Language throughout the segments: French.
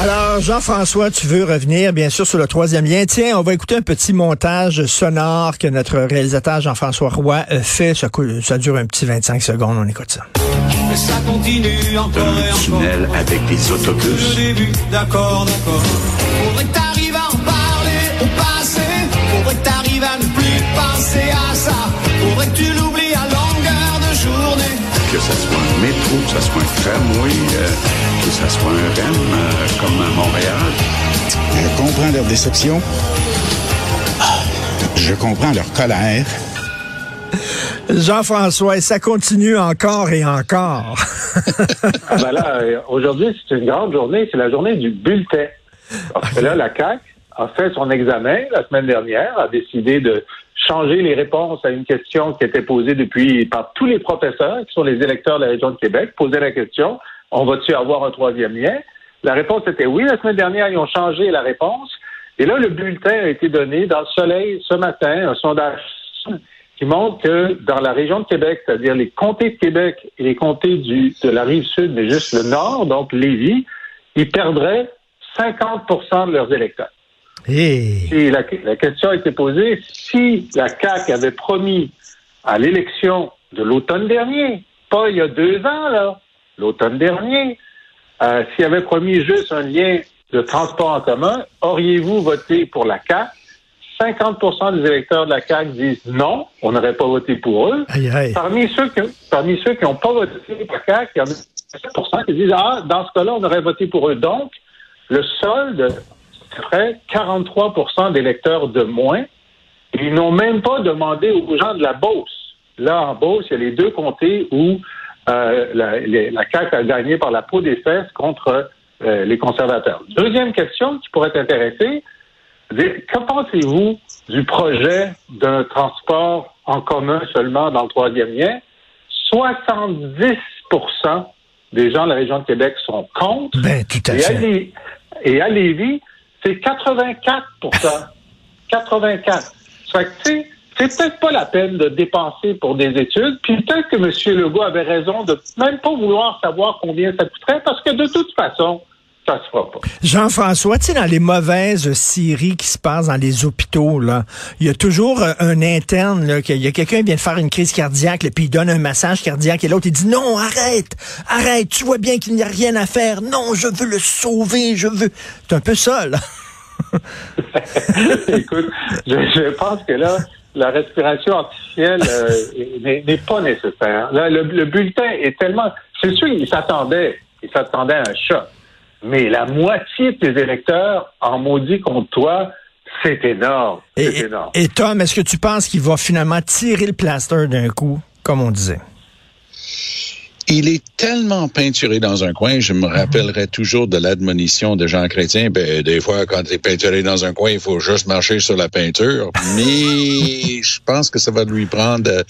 Alors, Jean-François, tu veux revenir, bien sûr, sur le troisième lien. Tiens, on va écouter un petit montage sonore que notre réalisateur Jean-François Roy a fait. Ça, ça dure un petit 25 secondes. On écoute ça. Mais ça continue encore et Un encore. tunnel avec des Le autobus. début, d'accord, d'accord. Faudrait que t'arrives à en parler au passé. Faudrait que t'arrives à ne plus penser à ça. Faudrait que tu l'oublies à longueur de journée. Que ce soit un métro, que ce soit un tramway, euh, que ce soit un REM, euh, comme à Montréal. Je comprends leur déception. Je comprends leur colère. Jean-François, et ça continue encore et encore. Ah ben là, euh, aujourd'hui, c'est une grande journée. C'est la journée du bulletin. Parce que là, la CAQ a fait son examen la semaine dernière, a décidé de changer les réponses à une question qui était posée depuis par tous les professeurs, qui sont les électeurs de la région de Québec, posaient la question, on va-tu avoir un troisième lien? La réponse était oui. La semaine dernière, ils ont changé la réponse. Et là, le bulletin a été donné dans le soleil ce matin, un sondage qui montre que dans la région de Québec, c'est-à-dire les comtés de Québec et les comtés de la rive sud, mais juste le nord, donc Lévis, ils perdraient 50% de leurs électeurs. Et Et la, la question a été posée, si la CAQ avait promis à l'élection de l'automne dernier, pas il y a deux ans, là, l'automne dernier, euh, s'il avait promis juste un lien de transport en commun, auriez-vous voté pour la CAQ? 50% des électeurs de la CAQ disent non, on n'aurait pas voté pour eux. aïe, aïe. Parmi ceux qui, parmi ceux qui n'ont pas voté pour la CAQ, il y en a 7 qui disent ah, dans ce cas-là, on aurait voté pour eux. Donc, le solde serait 43 d'électeurs de moins. Ils n'ont même pas demandé aux gens de la Beauce. Là, en Beauce, il y a les deux comtés où euh, la, les- la CAQ a gagné par la peau des fesses contre euh, les conservateurs. Deuxième question qui pourrait t'intéresser, que pensez-vous du projet d'un transport en commun seulement dans le troisième lien? 70% des gens de la région de Québec sont contre. Ben, tout à Et à, fait. Lé- et à Lévis, c'est 84 84 Fait que, tu sais, c'est peut-être pas la peine de dépenser pour des études. Puis peut-être que M. Legault avait raison de même pas vouloir savoir combien ça coûterait, parce que de toute façon, ça se fera pas. Jean-François, tu sais, dans les mauvaises séries qui se passent dans les hôpitaux, là, il y a toujours euh, un interne, là, qu'il y a quelqu'un qui vient de faire une crise cardiaque, là, puis il donne un massage cardiaque, et l'autre, il dit, non, arrête, arrête, tu vois bien qu'il n'y a rien à faire, non, je veux le sauver, je veux... C'est un peu ça, là. Écoute, je, je pense que là, la respiration artificielle euh, n'est n'est pas nécessaire. Là, le, le bulletin est tellement... C'est sûr, il s'attendait, il s'attendait à un choc. Mais la moitié de tes électeurs en maudit contre toi, c'est énorme. Et, C'est énorme. et Tom, est-ce que tu penses qu'il va finalement tirer le plaster d'un coup, comme on disait? Il est tellement peinturé dans un coin, je me rappellerai toujours de l'admonition de Jean Chrétien. Ben, des fois, quand tu es peinturé dans un coin, il faut juste marcher sur la peinture. Mais je pense que ça va lui prendre, euh,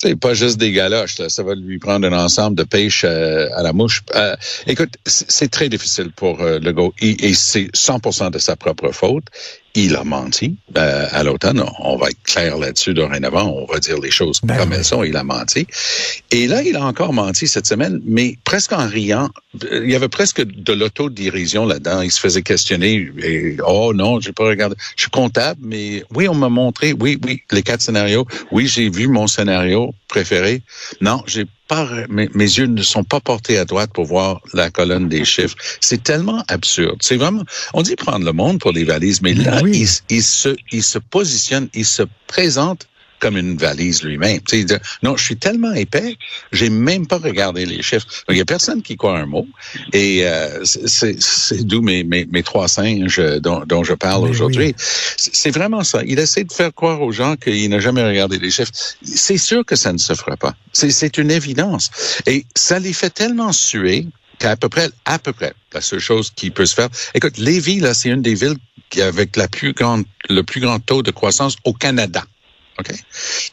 tu sais, pas juste des galoches, là, ça va lui prendre un ensemble de pêche euh, à la mouche. Euh, écoute, c'est c'est très difficile pour euh, Legault et, et c'est 100% de sa propre faute. Il a menti euh, à l'automne. On va être clair là-dessus dorénavant. On va dire les choses Ben comme oui. elles sont. Il a menti. Et là, il a encore menti cette semaine, mais presque en riant. Il y avait presque de l'autodérision là-dedans. Il se faisait questionner. Et, oh non, j'ai pas regardé. Je suis comptable, mais oui, on m'a montré. Oui, oui, les quatre scénarios. Oui, j'ai vu mon scénario préféré. Non, j'ai pas. Mes, mes yeux ne sont pas portés à droite pour voir la colonne des chiffres. C'est tellement absurde. C'est vraiment. On dit prendre le monde pour les valises, mais là, Oui. il, il se, il se positionne, il se présente comme une valise lui-même. Non, je suis tellement épais, j'ai même pas regardé les chiffres. Il y a personne qui croit un mot. Et euh, c'est- d'où mes, mes, mes trois singes dont, dont je parle Mais aujourd'hui. C'est c'est vraiment ça. Il essaie de faire croire aux gens qu'il n'a jamais regardé les chiffres. C'est sûr que ça ne se fera pas. C'est une évidence. Et ça les fait tellement suer qu'à peu près, à peu près, la seule chose qui peut se faire. Écoute, Lévis, là, c'est une des villes avec la plus grande, le plus grand taux de croissance au Canada. OK?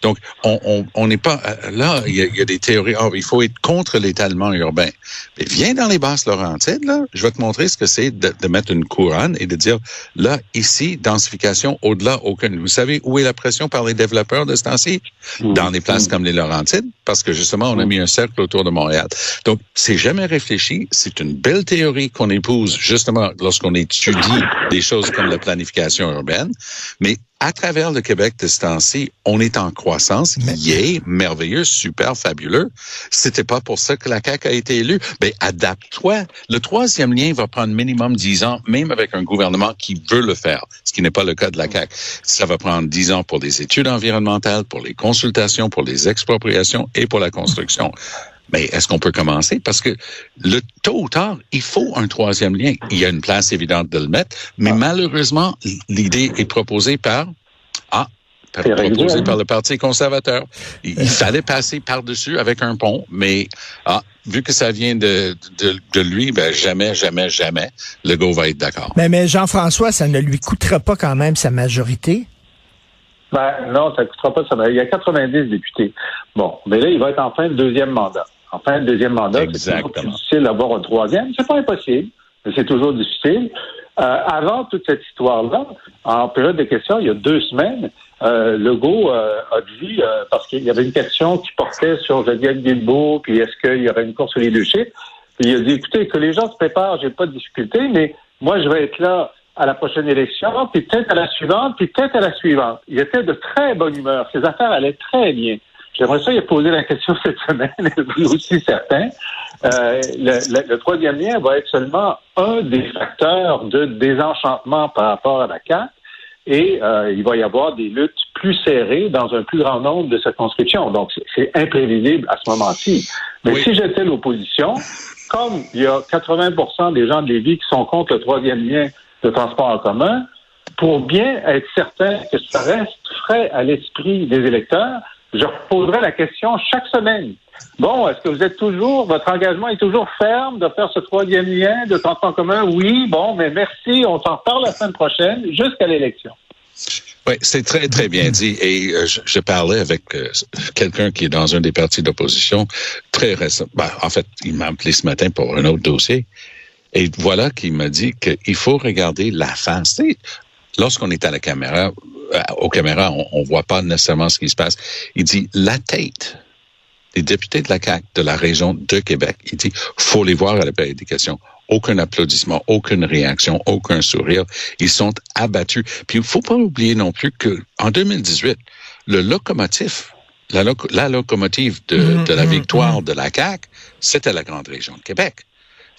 Donc, on n'est pas... Euh, là, il y, a, des théories. Oh, il faut être contre l'étalement urbain. Mais viens dans les basses Laurentides, là. Je vais te montrer ce que c'est de, de, mettre une couronne et de dire, là, ici, densification au-delà, aucune. Vous savez où est la pression par les développeurs de ce temps-ci? Mmh. Dans des places Mmh. comme les Laurentides, parce que justement, on a Mmh. mis un cercle autour de Montréal. Donc, c'est jamais réfléchi. C'est une belle théorie qu'on épouse, justement, lorsqu'on étudie des choses comme la planification urbaine. Mais à travers le Québec de ce temps-ci, on est en croissance. Yay, merveilleux, super, fabuleux. C'était pas pour ça que la CAQ a été élue. Ben, adapte-toi. Le troisième lien va prendre minimum dix ans, même avec un gouvernement qui veut le faire, ce qui n'est pas le cas de la CAQ. Ça va prendre dix ans pour les études environnementales, pour les consultations, pour les expropriations et pour la construction. Mais est-ce qu'on peut commencer? Parce que le tôt ou tard, il faut un troisième lien. Il y a une place évidente de le mettre, mais malheureusement, l'idée est proposée par ah, proposée hein? par le Parti conservateur. Il, il fallait passer par-dessus avec un pont, mais ah, vu que ça vient de, de, de lui, ben jamais, jamais, jamais, le go va être d'accord. Mais, mais Jean-François, ça ne lui coûtera pas quand même sa majorité? Ben, non, ça ne coûtera pas ça. Il y a 90 députés. Bon, mais là, il va être en fin de deuxième mandat. En fin de deuxième mandat, c'est toujours Exactement. plus difficile d'avoir un troisième. C'est pas impossible, mais c'est toujours difficile. Euh, avant toute cette histoire-là, en période de questions, il y a deux semaines, euh, Legault euh, a dit, parce qu'il y avait une question qui portait sur Geneviève Guilbeault, puis est-ce qu'il y aurait une course au leadership, puis il a dit, écoutez, que les gens se préparent, j'ai pas de difficulté, mais moi, je vais être là à la prochaine élection, puis peut-être à la suivante, puis peut-être à la suivante. Il était de très bonne humeur. Ses affaires allaient très bien. J'aimerais ça, a posé la question cette semaine, lui aussi certain. Euh, le, le- le troisième lien va être seulement un des facteurs de désenchantement par rapport à la CAQ et euh, il va y avoir des luttes plus serrées dans un plus grand nombre de circonscriptions. Donc, c'est- c'est imprévisible à ce moment-ci. Mais Oui. si j'étais l'opposition, comme il y a 80% des gens de Lévis qui sont contre le troisième lien de transport en commun, pour bien être certain que ça reste frais à l'esprit des électeurs, je poserai la question chaque semaine. Bon, est-ce que vous êtes toujours, votre engagement est toujours ferme de faire ce troisième lien de transport en commun? Oui, bon, mais merci, on s'en reparle la semaine prochaine jusqu'à l'élection. Oui, c'est très, très bien dit. Et euh, je, je parlais avec euh, quelqu'un qui est dans un des partis d'opposition très récent. Ben, en fait, il m'a appelé ce matin pour un autre dossier. Et voilà qu'il m'a dit qu'il faut regarder la face. Lorsqu'on est à la caméra, euh, aux caméras, on, on voit pas nécessairement ce qui se passe. Il dit la tête des députés de la CAQ de la région de Québec. Il dit faut les voir à la période des questions. Aucun applaudissement, aucune réaction, aucun sourire. Ils sont abattus. Puis il faut pas oublier non plus que en 2018, le locomotif, la, loco- la locomotive de, Mhm, de la mhm, victoire de la CAQ, c'était la grande région de Québec.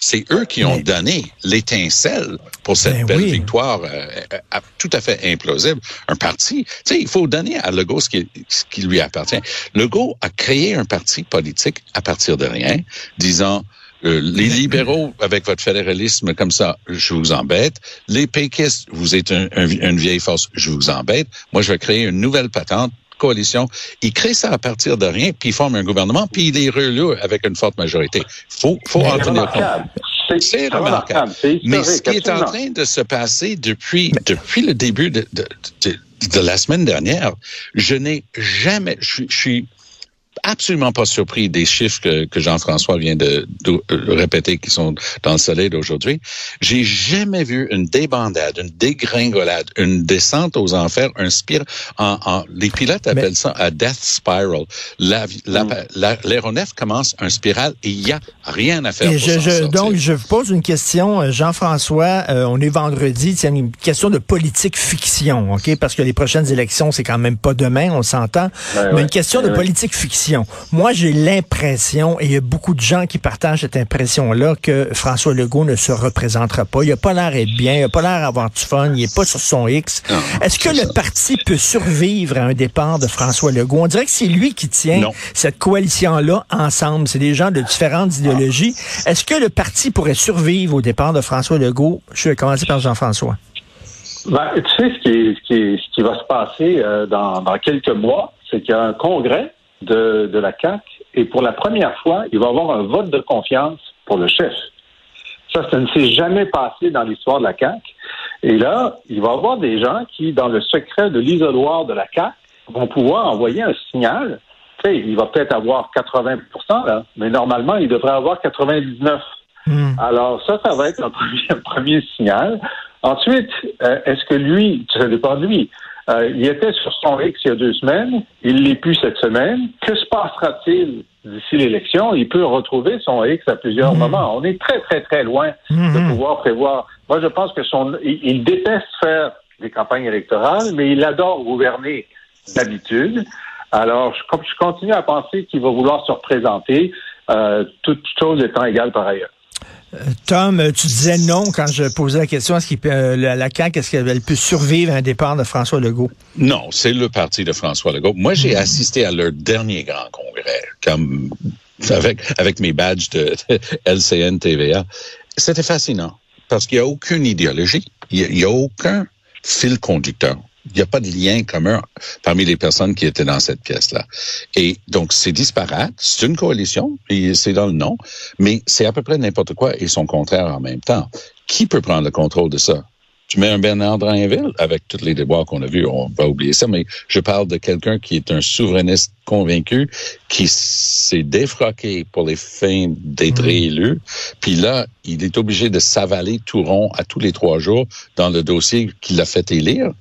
C'est eux qui ont donné l'étincelle pour cette Ben belle oui. victoire euh, euh, tout à fait implausible. Un parti, tu sais, il faut donner à Legault ce qui, ce qui lui appartient. Legault a créé un parti politique à partir de rien, disant euh, les libéraux, avec votre fédéralisme comme ça, je vous embête. Les péquistes, vous êtes un- un- une vieille force, je vous embête. Moi, je vais créer une nouvelle patente coalition. Il crée ça à partir de rien, puis il forme un gouvernement, puis il est relou avec une forte majorité. Faut, faut en C'est tenir compte. remarquable. C'est remarquable. Mais ce qui est en train de se passer depuis, depuis le début de, de, de, de la semaine dernière, je n'ai jamais, je, suis- je suis absolument pas surpris des chiffres que, que Jean-François vient de, de répéter qui sont dans le soleil d'aujourd'hui. J'ai jamais vu une débandade, une dégringolade, une descente aux enfers, un spire. En, en- les pilotes appellent ça un death spiral. La- la- la- L'aéronef commence un spirale et il y a rien à faire pour je, je- donc, je vous pose une question, euh, Jean-François. euh, on est vendredi, c'est une question de politique fiction, OK? Parce que les prochaines élections, c'est quand même pas demain, on s'entend. Ben mais ouais. une question Ben de ouais. politique fiction. Moi, j'ai l'impression, et il y a beaucoup de gens qui partagent cette impression-là, que François Legault ne se représentera pas. Il a pas l'air d'être bien, il a pas l'air d'avoir du fun, il est pas sur son X. Est-ce que le ça. parti peut survivre à un départ de François Legault? On dirait que c'est lui qui tient Non. cette coalition-là ensemble. C'est des gens de différentes idéologies. Est-ce que le parti pourrait survivre au départ de François Legault? Je vais commencer par Jean-François. Ben, tu sais, ce qui, ce qui, ce qui va se passer euh, dans, dans quelques mois, c'est qu'il y a un congrès de, de la CAQ et pour la première fois, il va avoir un vote de confiance pour le chef. Ça, ça ne s'est jamais passé dans l'histoire de la CAQ. Et là, il va y avoir des gens qui, dans le secret de l'isoloir de la CAQ, vont pouvoir envoyer un signal. Tu sais, il va peut-être avoir 80 là, mais normalement, il devrait avoir 99 Hmm. Alors ça, ça va être un premier, un premier signal. Ensuite, euh, est-ce que lui, ça dépend de lui, euh, il était sur son X il y a deux semaines, il l'est plus cette semaine. Que se passera-t-il d'ici l'élection? Il peut retrouver son X à plusieurs moments. On est très, très, très loin de pouvoir prévoir. Moi, je pense que son, il, il déteste faire des campagnes électorales, mais il adore gouverner d'habitude. Alors, je, je continue à penser qu'il va vouloir se représenter, euh, toutes choses étant égales par ailleurs. Tom, euh, tu disais non quand je posais la question, est-ce qu'il euh, la, CAQ, est-ce qu'elle peut survivre à un départ de François Legault? Non, c'est le parti de François Legault. Moi, j'ai assisté à leur dernier grand congrès, comme avec, mes badges de LCN TVA. C'était fascinant parce qu'il n'y a aucune idéologie, il n'y a, aucun fil conducteur. Il n'y a pas de lien commun parmi les personnes qui étaient dans cette pièce-là. Et donc, c'est disparate. C'est une coalition, c'est dans le nom, mais c'est à peu près n'importe quoi et son contraire en même temps. Qui peut prendre le contrôle de ça? Tu mets un Bernard Drainville avec tous les débats qu'on a vus, on va oublier ça, mais je parle de quelqu'un qui est un souverainiste convaincu, qui s'est défroqué pour les fins d'être mmh. réélu, puis là, il est obligé de s'avaler tout rond à tous les trois jours dans le dossier qu'il a fait élire.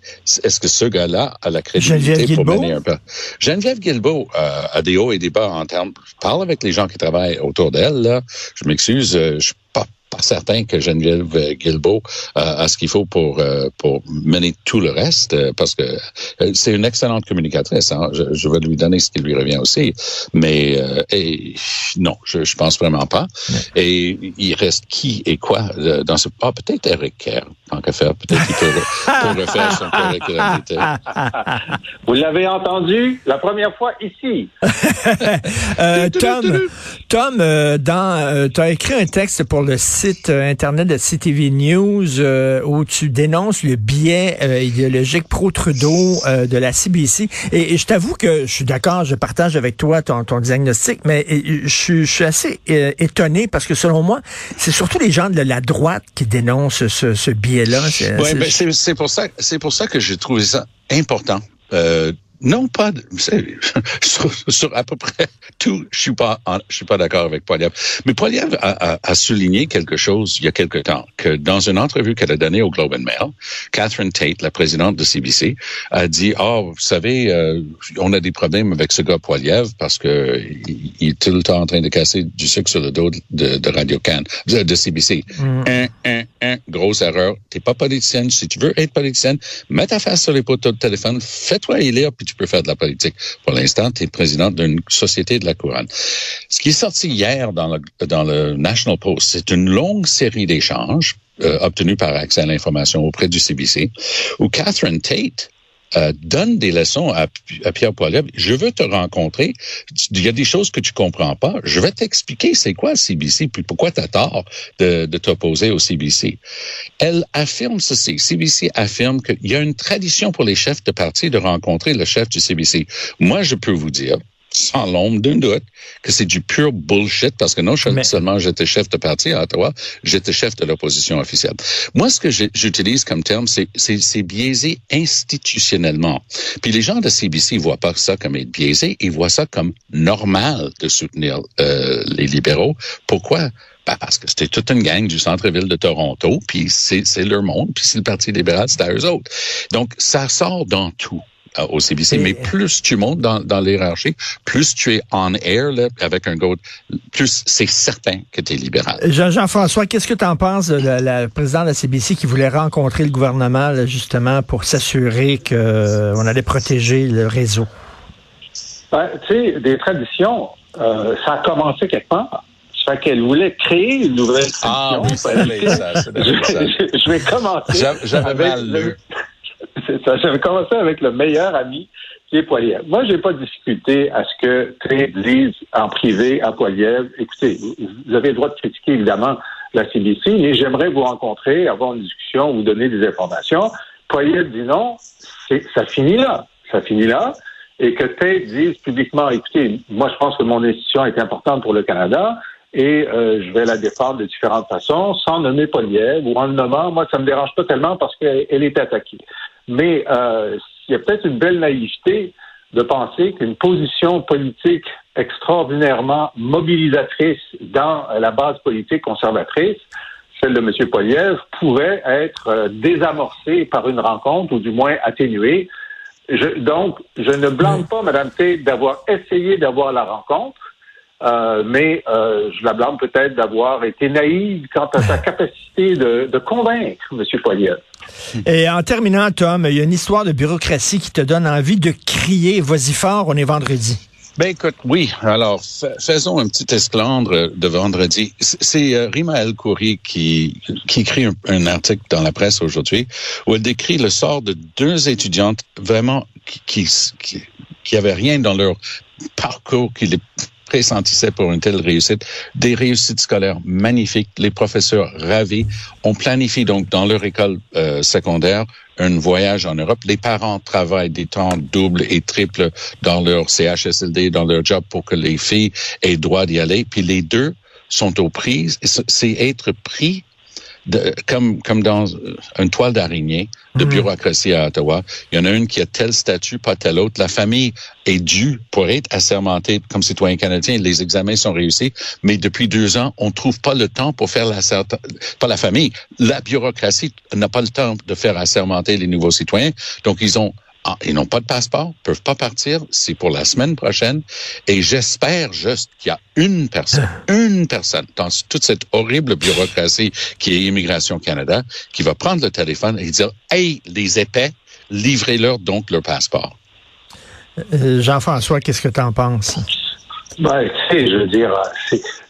Est-ce que ce gars-là a la crédibilité pour mener un peu? Geneviève Guilbeault euh, a des hauts et des bas en termes... Je parle avec les gens qui travaillent autour d'elle, là. Je m'excuse, euh, je suis pas pas certain que Geneviève Guilbeault euh, a ce qu'il faut pour euh, pour mener tout le reste, euh, parce que euh, c'est une excellente communicatrice. Hein. Je, je, vais lui donner ce qui lui revient aussi, mais euh, et, non, je, je pense vraiment pas. Ouais. Et il reste qui et quoi dans ce ah peut-être Eric Kerr, tant qu'à faire, peut-être qu'il peut, peut refaire son curriculum Vous l'avez entendu la première fois ici. Tom, Tom, dans tu as écrit un texte pour le site internet de CTV News euh, où tu dénonces le biais euh, idéologique pro-Trudeau euh, de la CBC. Et, et je t'avoue que je suis d'accord, je partage avec toi ton, ton diagnostic, mais je, je suis assez étonné parce que selon moi, c'est surtout les gens de la droite qui dénoncent ce, ce biais-là. Oui, ben c'est pour ça, c'est pour ça que j'ai trouvé ça important. Euh, non pas de, sur, sur, à peu près tout, je suis pas en, je suis pas d'accord avec Poiliev. Mais Poiliev a, a, a, souligné quelque chose il y a quelque temps que dans une entrevue qu'elle a donnée au Globe and Mail, Catherine Tate, la présidente de CBC, a dit "Oh, vous savez, euh, on a des problèmes avec ce gars Poiliev parce que il, il, est tout le temps en train de casser du sucre sur le dos de, de Radio Can, de, de CBC. Mm. Un, un, un, grosse erreur. T'es pas politicienne. Si tu veux être politicienne, mets ta face sur les poteaux de téléphone, fais-toi élire puis tu peux faire de la politique. Pour l'instant, tu es président d'une société de la couronne. Ce qui est sorti hier dans le, dans le National Post, c'est une longue série d'échanges euh, obtenus par accès à l'information auprès du CBC, où Catherine Tate euh, donne des leçons à, Pierre Poilievre. Je veux te rencontrer. Il y a des choses que tu comprends pas. Je vais t'expliquer c'est quoi le CBC, puis pourquoi tu as tort de, de t'opposer au CBC. Elle affirme ceci. CBC affirme qu'il y a une tradition pour les chefs de parti de rencontrer le chef du CBC. Moi, je peux vous dire, sans l'ombre d'un doute que c'est du pur bullshit parce que non Mais... seulement j'étais chef de parti à Ottawa, j'étais chef de l'opposition officielle. Moi, ce que j'utilise comme terme, c'est biaisé institutionnellement. Puis les gens de CBC voient pas ça comme être biaisé, ils voient ça comme normal de soutenir euh, les libéraux. Pourquoi? Ben parce que c'était toute une gang du centre-ville de Toronto, puis c'est leur monde, puis c'est le Parti libéral, c'est à eux autres. Donc, ça sort dans tout au CBC, mais plus tu montes dans, dans l'hierarchie, plus tu es on air là, avec un goat, plus c'est certain que tu es libéral. Jean-François, qu'est-ce que tu en penses de la, la présidente de la CBC qui voulait rencontrer le gouvernement là, justement pour s'assurer qu'on euh, allait protéger le réseau? Ben, tu sais, des traditions, euh, ça a commencé quelque part. Ça fait qu'elle voulait créer une nouvelle tradition. Ah oui, c'est ça. ça. je, je vais commencer. J'avais mal lu ça. J'avais commencé avec le meilleur ami qui est Poiliev. Moi, j'ai pas de difficulté à ce que Trade dise en privé à Poiliev, écoutez, vous avez le droit de critiquer évidemment la CBC, mais j'aimerais vous rencontrer, avoir une discussion, vous donner des informations. Poiliev dit non, ça finit là. Ça finit là. Et que Tate dise publiquement, écoutez, moi je pense que mon institution est importante pour le Canada, et euh, je vais la défendre de différentes façons, sans nommer Poliev ou en le nommant. Moi, ça me dérange pas tellement parce qu'elle est attaquée. Mais euh, il y a peut-être une belle naïveté de penser qu'une position politique extraordinairement mobilisatrice dans la base politique conservatrice, celle de M. Poliev, pourrait être euh, désamorcée par une rencontre ou du moins atténuée. Je, donc, je ne blâme pas Mme T d'avoir essayé d'avoir la rencontre. Euh, mais euh, je la blâme peut-être d'avoir été naïve quant à sa capacité de, de convaincre M. Poilievre. Et en terminant, Tom, il y a une histoire de bureaucratie qui te donne envie de crier. Vas-y fort, on est vendredi. Ben écoute, oui. Alors, faisons un petit esclandre de vendredi. C'est euh, Rima El Khoury qui, qui écrit un, un, article dans la presse aujourd'hui où elle décrit le sort de deux étudiantes vraiment qui, qui, qui avaient rien dans leur parcours qui les pressentissaient pour une telle réussite. Des réussites scolaires magnifiques, les professeurs ravis. On planifie donc dans leur école euh, secondaire un voyage en Europe. Les parents travaillent des temps doubles et triples dans leur CHSLD, dans leur job pour que les filles aient droit d'y aller. Puis les deux sont aux prises. C'est être pris de, comme, comme dans une toile d'araignée de bureaucratie à Ottawa. Il y en a une qui a tel statut, pas tel autre. La famille est due pour être assermentée comme citoyen canadien. Les examens sont réussis, mais depuis deux ans, on trouve pas le temps pour faire la pas la famille. La bureaucratie n'a pas le temps de faire assermenter les nouveaux citoyens. Donc, ils ont ah, ils n'ont pas de passeport, peuvent pas partir. C'est pour la semaine prochaine. Et j'espère juste qu'il y a une personne, une personne dans toute cette horrible bureaucratie qui est Immigration Canada, qui va prendre le téléphone et dire, hey, les épais, livrez-leur donc leur passeport. Euh, Jean-François, qu'est-ce que tu en penses? Ben, tu sais, je veux dire,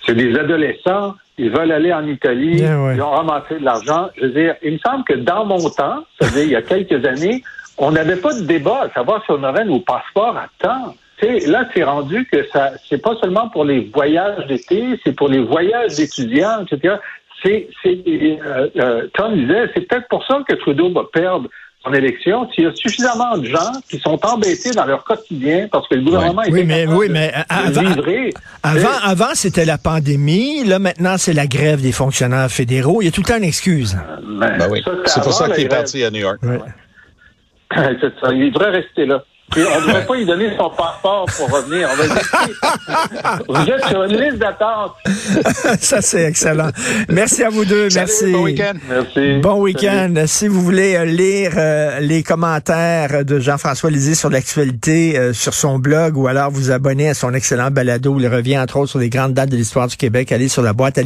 c'est des adolescents, ils veulent aller en Italie, yeah, ouais. ils ont ramassé de l'argent. Je veux dire, il me semble que dans mon temps, c'est-à-dire il y a quelques années, on n'avait pas de débat à savoir si on aurait nos passeports à temps. T'sais, là, c'est rendu que ça, c'est pas seulement pour les voyages d'été, c'est pour les voyages d'étudiants, etc. C'est, c'est, euh, euh, Tom disait, c'est peut-être pour ça que Trudeau va perdre son élection. S'il y a suffisamment de gens qui sont embêtés dans leur quotidien parce que le gouvernement oui. est oui, mais, oui, mais avant, livrer, avant, avant c'était la pandémie. Là, maintenant, c'est la grève des fonctionnaires fédéraux. Il y a tout le temps une excuse. Ben, ben oui. C'est pour ça qu'il est parti à New York. Ouais. C'est ça. Il devrait rester là. Et on ne devrait pas lui donner son passeport pour revenir. On va dire, vous êtes sur une liste d'attente. Ça, c'est excellent. Merci à vous deux. Salut, Merci. Bon week-end. Merci. Bon week-end. Si vous voulez lire euh, les commentaires de Jean-François Lisée sur l'actualité euh, sur son blog ou alors vous abonner à son excellent balado. Il revient entre autres sur les grandes dates de l'histoire du Québec. Allez sur la boîte